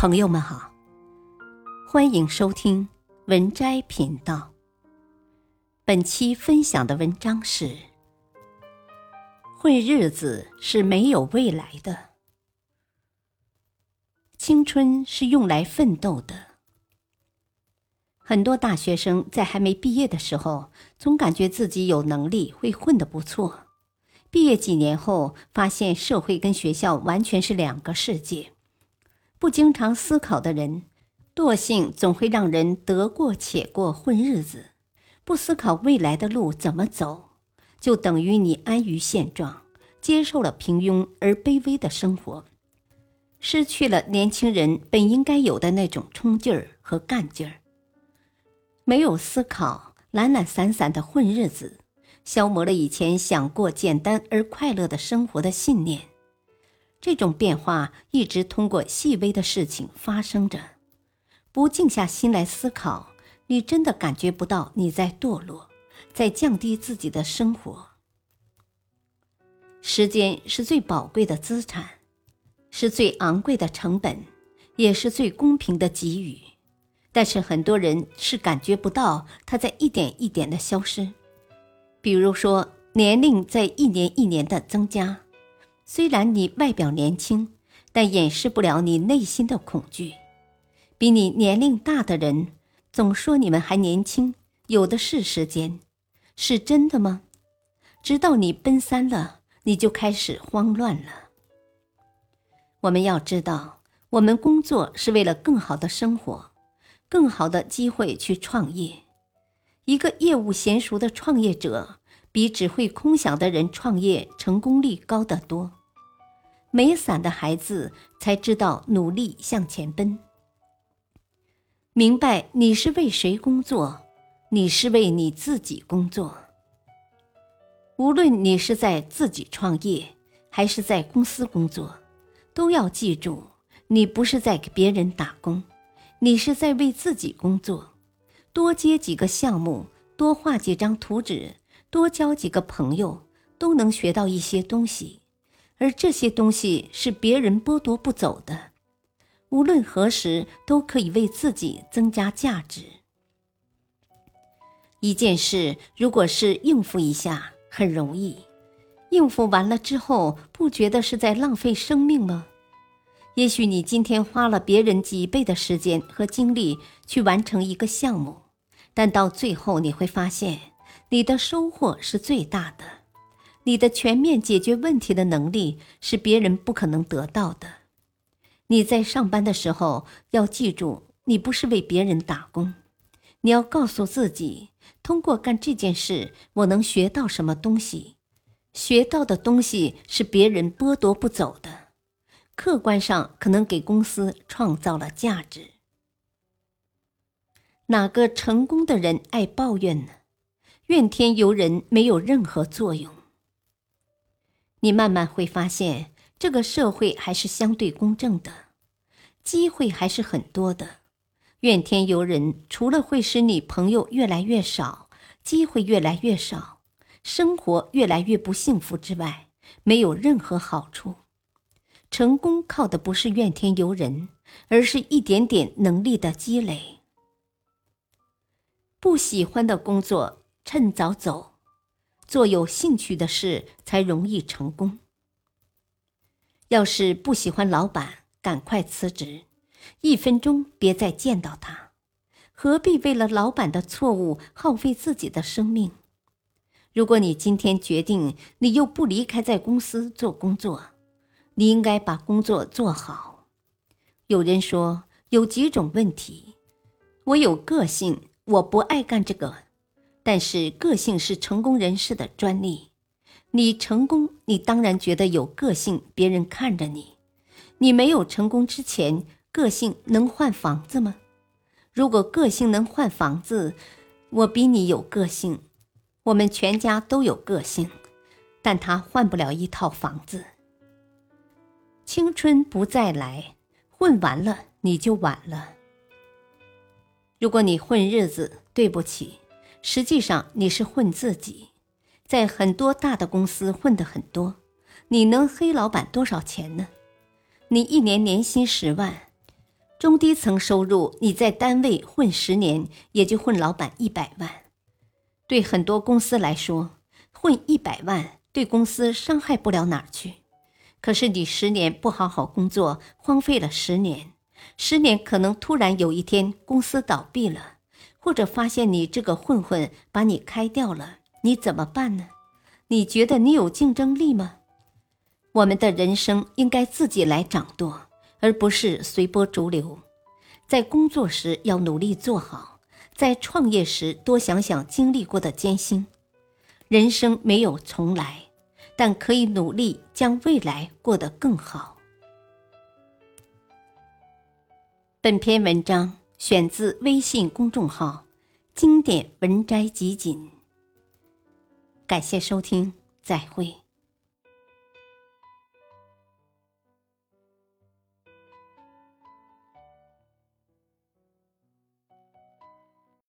朋友们好，欢迎收听文摘频道。本期分享的文章是：混日子是没有未来的，青春是用来奋斗的。很多大学生在还没毕业的时候，总感觉自己有能力会混得不错。毕业几年后，发现社会跟学校完全是两个世界。不经常思考的人，惰性总会让人得过且过混日子；不思考未来的路怎么走，就等于你安于现状，接受了平庸而卑微的生活，失去了年轻人本应该有的那种冲劲儿和干劲儿。没有思考，懒懒散散的混日子，消磨了以前想过简单而快乐的生活的信念。这种变化一直通过细微的事情发生着，不静下心来思考，你真的感觉不到你在堕落，在降低自己的生活。时间是最宝贵的资产，是最昂贵的成本，也是最公平的给予。但是很多人是感觉不到它在一点一点的消失，比如说年龄在一年一年的增加。虽然你外表年轻，但掩饰不了你内心的恐惧。比你年龄大的人总说你们还年轻，有的是时间，是真的吗？直到你奔三了，你就开始慌乱了。我们要知道，我们工作是为了更好的生活，更好的机会去创业。一个业务娴熟的创业者，比只会空想的人创业成功率高得多。没伞的孩子才知道努力向前奔。明白你是为谁工作，你是为你自己工作。无论你是在自己创业，还是在公司工作，都要记住，你不是在给别人打工，你是在为自己工作。多接几个项目，多画几张图纸，多交几个朋友，都能学到一些东西。而这些东西是别人剥夺不走的，无论何时都可以为自己增加价值。一件事如果是应付一下很容易，应付完了之后不觉得是在浪费生命吗？也许你今天花了别人几倍的时间和精力去完成一个项目，但到最后你会发现，你的收获是最大的。你的全面解决问题的能力是别人不可能得到的。你在上班的时候要记住，你不是为别人打工，你要告诉自己，通过干这件事，我能学到什么东西？学到的东西是别人剥夺不走的，客观上可能给公司创造了价值。哪个成功的人爱抱怨呢？怨天尤人没有任何作用。你慢慢会发现，这个社会还是相对公正的，机会还是很多的。怨天尤人，除了会使你朋友越来越少，机会越来越少，生活越来越不幸福之外，没有任何好处。成功靠的不是怨天尤人，而是一点点能力的积累。不喜欢的工作，趁早走。做有兴趣的事才容易成功。要是不喜欢老板，赶快辞职，一分钟别再见到他。何必为了老板的错误耗费自己的生命？如果你今天决定你又不离开在公司做工作，你应该把工作做好。有人说有几种问题，我有个性，我不爱干这个。但是个性是成功人士的专利。你成功，你当然觉得有个性，别人看着你。你没有成功之前，个性能换房子吗？如果个性能换房子，我比你有个性，我们全家都有个性，但他换不了一套房子。青春不再来，混完了你就晚了。如果你混日子，对不起。实际上你是混自己，在很多大的公司混得很多，你能黑老板多少钱呢？你一年年薪十万，中低层收入，你在单位混十年，也就混老板一百万。对很多公司来说，混一百万对公司伤害不了哪儿去。可是你十年不好好工作，荒废了十年，十年可能突然有一天公司倒闭了，或者发现你这个混混把你开掉了，你怎么办呢？你觉得你有竞争力吗？我们的人生应该自己来掌舵。而不是随波逐流，在工作时要努力做好，在创业时多想想经历过的艰辛。人生没有重来，但可以努力将未来过得更好。本篇文章选自微信公众号“经典文摘集锦”，感谢收听，再会。